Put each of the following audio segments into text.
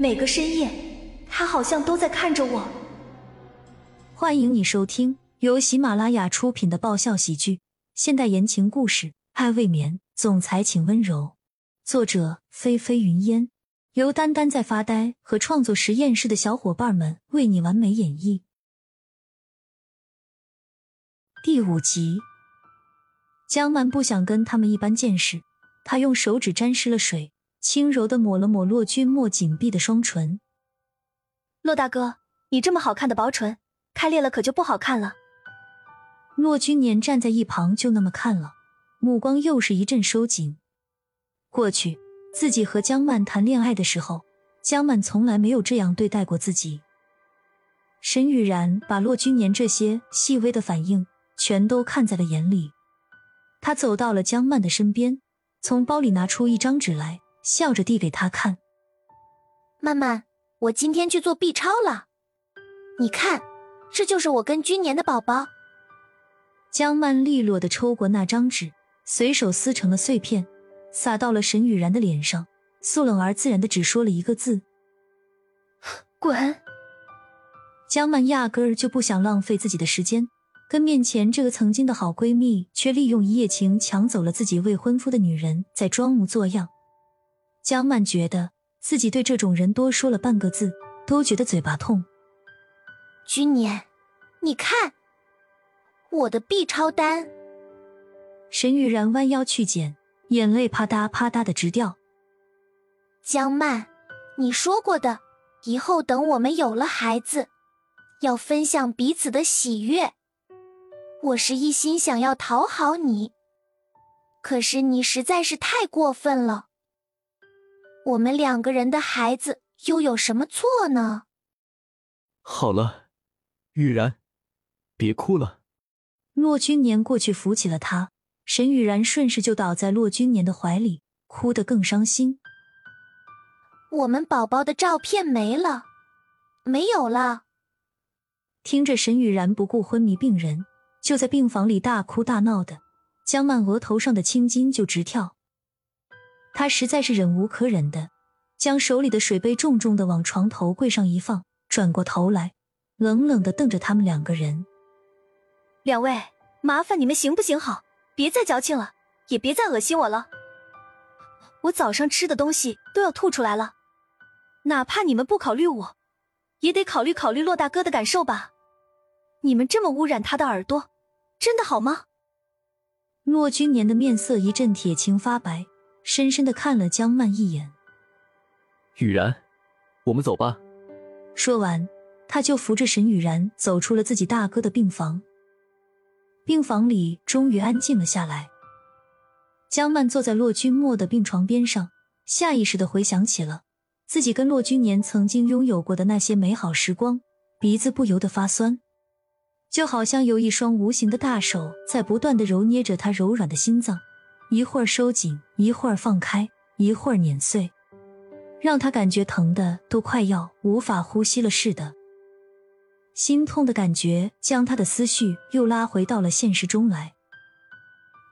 每个深夜，他好像都在看着我。欢迎你收听由喜马拉雅出品的爆笑喜剧、现代言情故事《爱未眠》，总裁请温柔。作者：菲菲云烟，由丹丹在发呆和创作实验室的小伙伴们为你完美演绎。第五集，江曼不想跟他们一般见识，他用手指沾湿了水，轻柔的抹了抹骆君莫紧闭的双唇。骆大哥，你这么好看的薄唇，开裂了可就不好看了。骆君年站在一旁就那么看了，目光又是一阵收紧。过去自己和江曼谈恋爱的时候，江曼从来没有这样对待过自己。沈雨然把骆君年这些细微的反应。全都看在了眼里，他走到了江曼的身边，从包里拿出一张纸来，笑着递给他看。曼曼，我今天去做 B 超了，你看，这就是我跟君年的宝宝。江曼利落的抽过那张纸，随手撕成了碎片，撒到了沈雨然的脸上，素冷而自然的只说了一个字：“滚。”江曼压根儿就不想浪费自己的时间。跟面前这个曾经的好闺蜜，却利用一夜情抢走了自己未婚夫的女人，在装模作样。江曼觉得自己对这种人多说了半个字，都觉得嘴巴痛。君年，你看我的 B 超单。沈雨然弯腰去捡，眼泪啪嗒啪嗒的直掉。江曼，你说过的，以后等我们有了孩子，要分享彼此的喜悦。我是一心想要讨好你，可是你实在是太过分了。我们两个人的孩子又有什么错呢？好了，雨然，别哭了。骆君年过去扶起了他，沈雨然顺势就倒在骆君年的怀里，哭得更伤心。我们宝宝的照片没了，没有了。听着沈雨然不顾昏迷病人。就在病房里大哭大闹的江曼，额头上的青筋就直跳。她实在是忍无可忍的，将手里的水杯重重的往床头柜上一放，转过头来，冷冷的瞪着他们两个人：“两位，麻烦你们行不行好？别再矫情了，也别再恶心我了。我早上吃的东西都要吐出来了，哪怕你们不考虑我，也得考虑考虑洛大哥的感受吧。”你们这么污染他的耳朵，真的好吗？骆君年的面色一阵铁青发白，深深的看了江曼一眼。雨然，我们走吧。说完，他就扶着沈雨然走出了自己大哥的病房。病房里终于安静了下来。江曼坐在骆君莫的病床边上，下意识的回想起了自己跟骆君年曾经拥有过的那些美好时光，鼻子不由得发酸。就好像有一双无形的大手在不断的揉捏着他柔软的心脏，一会儿收紧，一会儿放开，一会儿碾碎，让他感觉疼的都快要无法呼吸了似的。心痛的感觉将他的思绪又拉回到了现实中来。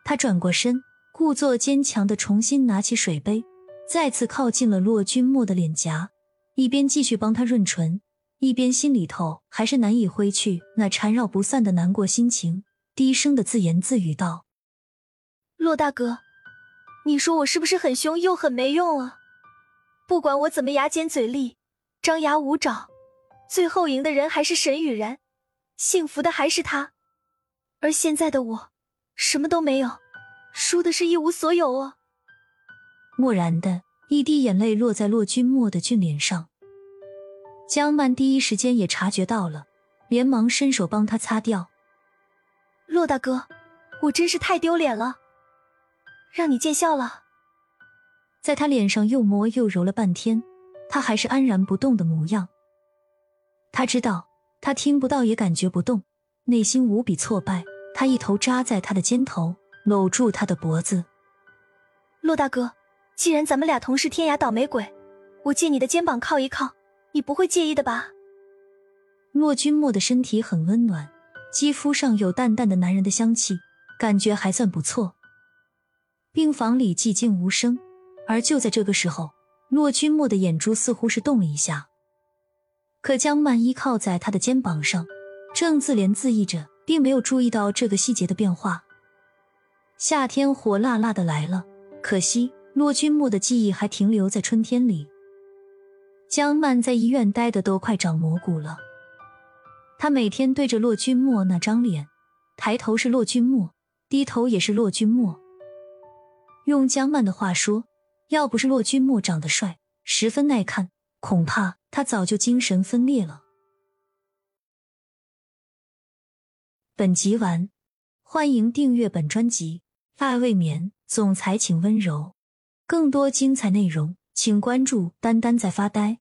他转过身，故作坚强的重新拿起水杯，再次靠近了骆君莫的脸颊，一边继续帮他润唇。一边心里头还是难以挥去那缠绕不散的难过心情，低声的自言自语道：“骆大哥，你说我是不是很凶又很没用啊？不管我怎么牙尖嘴利、张牙舞爪，最后赢的人还是沈雨然，幸福的还是他。而现在的我，什么都没有，输的是一无所有啊！”蓦然的一滴眼泪落在骆君莫的俊脸上。江曼第一时间也察觉到了，连忙伸手帮他擦掉。骆大哥，我真是太丢脸了，让你见笑了。在他脸上又摸又揉了半天，他还是安然不动的模样。他知道他听不到也感觉不动，内心无比挫败。他一头扎在他的肩头，搂住他的脖子。骆大哥，既然咱们俩同是天涯倒霉鬼，我借你的肩膀靠一靠。你不会介意的吧？骆君莫的身体很温暖，肌肤上有淡淡的男人的香气，感觉还算不错。病房里寂静无声，而就在这个时候，骆君莫的眼珠似乎是动了一下，可江曼依靠在他的肩膀上，正自怜自艾着，并没有注意到这个细节的变化。夏天火辣辣的来了，可惜骆君莫的记忆还停留在春天里。江曼在医院待的都快长蘑菇了。他每天对着骆君莫那张脸，抬头是骆君莫，低头也是骆君莫。用江曼的话说，要不是骆君莫长得帅，十分耐看，恐怕他早就精神分裂了。本集完，欢迎订阅本专辑《爱未眠》，总裁请温柔。更多精彩内容，请关注“丹丹在发呆”。